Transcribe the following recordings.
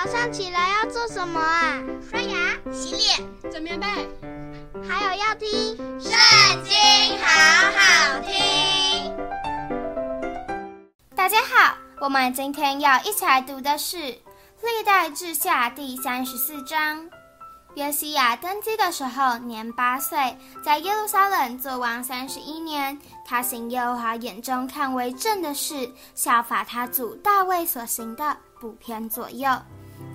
早上起来要做什么啊？刷牙、洗脸、整棉被，还有要听《圣经》，好好听。大家好，我们今天要一起来读的是《历代志下》第三十四章。约西亚登基的时候年八岁，在耶路撒冷作王三十一年。他行耶和华眼中看为正的事，效法他祖大卫所行的，不偏左右。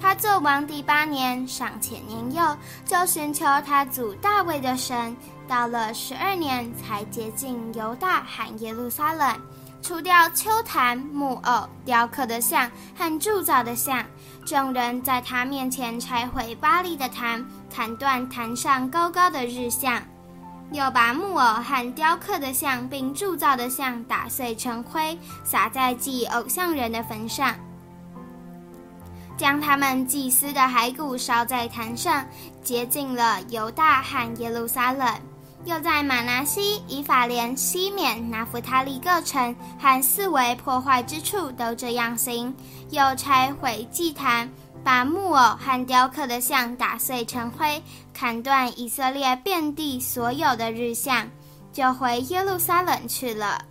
他做王第八年，尚且年幼，就寻求他祖大卫的神。到了十二年，才接近犹大和耶路撒冷。除掉丘坛、木偶、雕刻的像和铸造的像，众人在他面前拆毁巴力的坛，砍断坛上高高的日像，又把木偶和雕刻的像并铸造的像打碎成灰，撒在祭偶像人的坟上，将他们祭司的骸骨烧在坛上，洁净了犹大和耶路撒冷。又在玛拿西、以法莲、西缅、拿弗他利各城和四围破坏之处都这样行，又拆毁祭坛，把木偶和雕刻的像打碎成灰，砍断以色列遍地所有的日像，就回耶路撒冷去了。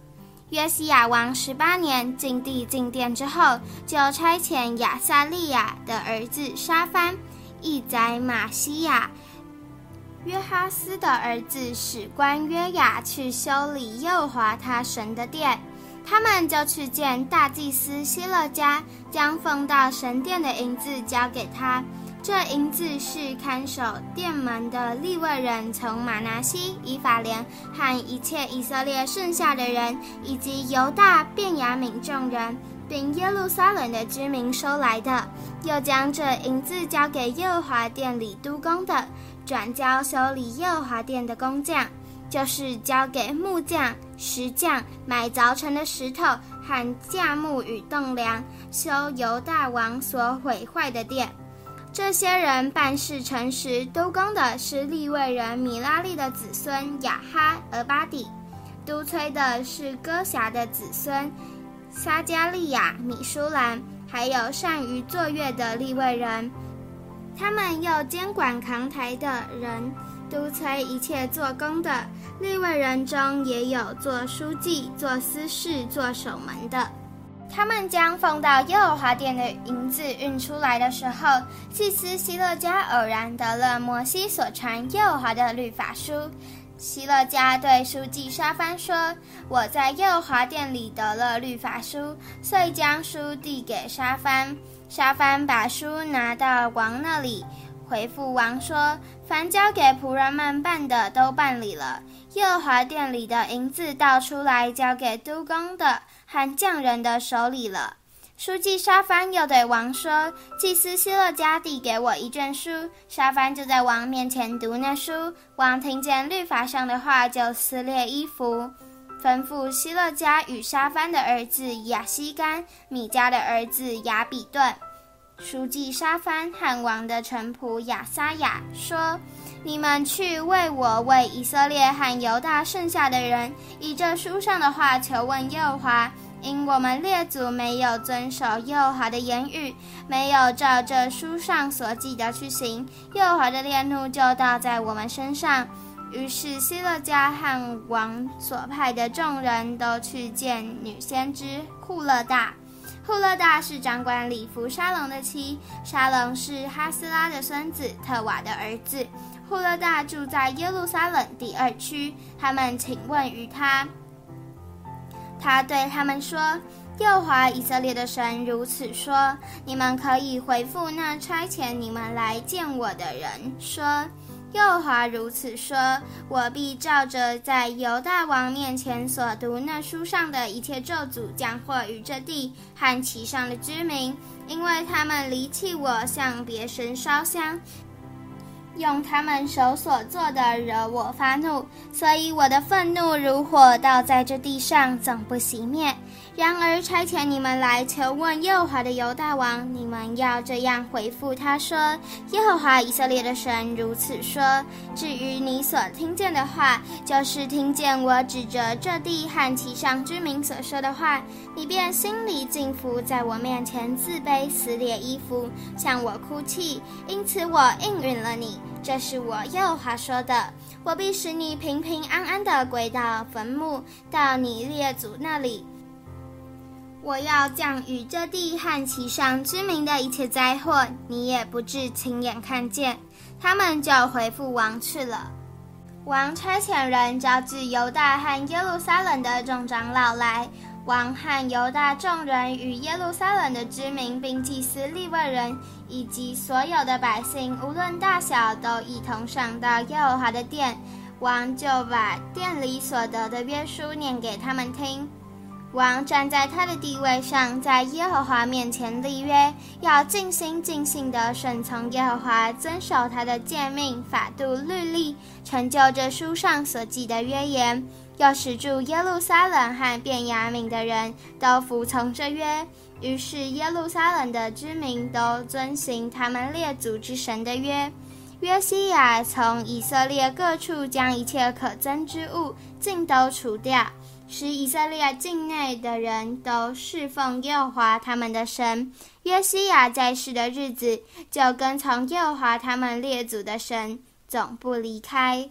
约西亚王十八年进地进殿之后，就差遣亚撒利亚的儿子沙番、一宰玛西亚。约哈斯的儿子史官约雅去修理耶和华他神的殿，他们就去见大祭司希勒家，将奉到神殿的银子交给他。这银子是看守殿门的利未人从马拿西、以法莲和一切以色列剩下的人，以及犹大、便雅悯众人，并耶路撒冷的居民收来的。又将这银子交给耶和华殿里督工的。转交修理耶和华殿的工匠，就是交给木匠、石匠买凿成的石头和架木与栋梁，修犹大王所毁坏的殿。这些人办事诚实，督工的是利未人米拉利的子孙雅哈、俄巴底，督催的是歌辖的子孙撒迦利亚、米舒兰，还有善于作乐的利未人。他们又监管扛台的人，督催一切做工的利未人中，也有做书记、做司事、做守门的。他们将奉到耶和华殿的银子运出来的时候，祭司希勒家偶然得了摩西所传耶和华的律法书。希勒家对书记沙番说：“我在耶和华殿里得了律法书，遂将书递给沙番。”沙番把书拿到王那里，回复王说：“凡交给仆人们办的，都办理了。耶和华殿里的银子倒出来，交给督工的和匠人的手里了。”书记沙帆又对王说：“祭司希勒家递给我一卷书。”沙帆就在王面前读那书。王听见律法上的话，就撕裂衣服。吩咐希勒家与沙帆的儿子亚西干、米迦的儿子亚比顿、书记沙番汉王的臣仆亚撒雅说：“你们去为我为以色列和犹大剩下的人，以这书上的话求问耶和华，因我们列祖没有遵守耶和华的言语，没有照这书上所记的去行，耶和华的烈怒就倒在我们身上。”于是希勒家汉王所派的众人都去见女先知库勒大。户勒大是掌管礼服沙龙的妻，沙龙是哈斯拉的孙子特瓦的儿子。户勒大住在耶路撒冷第二区。他们请问于他，他对他们说：“耶和华以色列的神如此说：你们可以回复那差遣你们来见我的人说。”幼华如此说：“我必照着在犹大王面前所读那书上的一切咒诅，降祸于这地和其上的居民，因为他们离弃我，向别神烧香，用他们手所做的惹我发怒，所以我的愤怒如火，倒在这地上，总不熄灭。然而差遣你们来求问耶和华的犹大王，你们要这样回复他说：耶和华以色列的神如此说：至于你所听见的话，就是听见我指着这地和其上居民所说的话，你便心里敬服，在我面前自卑，撕裂衣服，向我哭泣，因此我应允了你。这是我耶和华说的：我必使你平平安安地归到坟墓，到你列祖那里。我要降与这地和其上居民的一切灾祸，你也不至亲眼看见。他们就回复王去了。王差遣人召集犹大和耶路撒冷的众长老来，王和犹大众人与耶路撒冷的居民，并祭司利未人以及所有的百姓，无论大小，都一同上到耶和华的殿。王就把殿里所得的约书念给他们听。王站在他的地位上，在耶和华面前立约，要尽心尽性地顺从耶和华，遵守他的诫命、法度、律例，成就这书上所记的约言。要使住耶路撒冷和便雅悯的人都服从这约。于是耶路撒冷的居民都遵行他们列祖之神的约。约西亚从以色列各处将一切可憎之物尽都除掉。使以色列境内的人都侍奉耶和华他们的神。约西亚在世的日子，就跟从耶和华他们列祖的神，总不离开。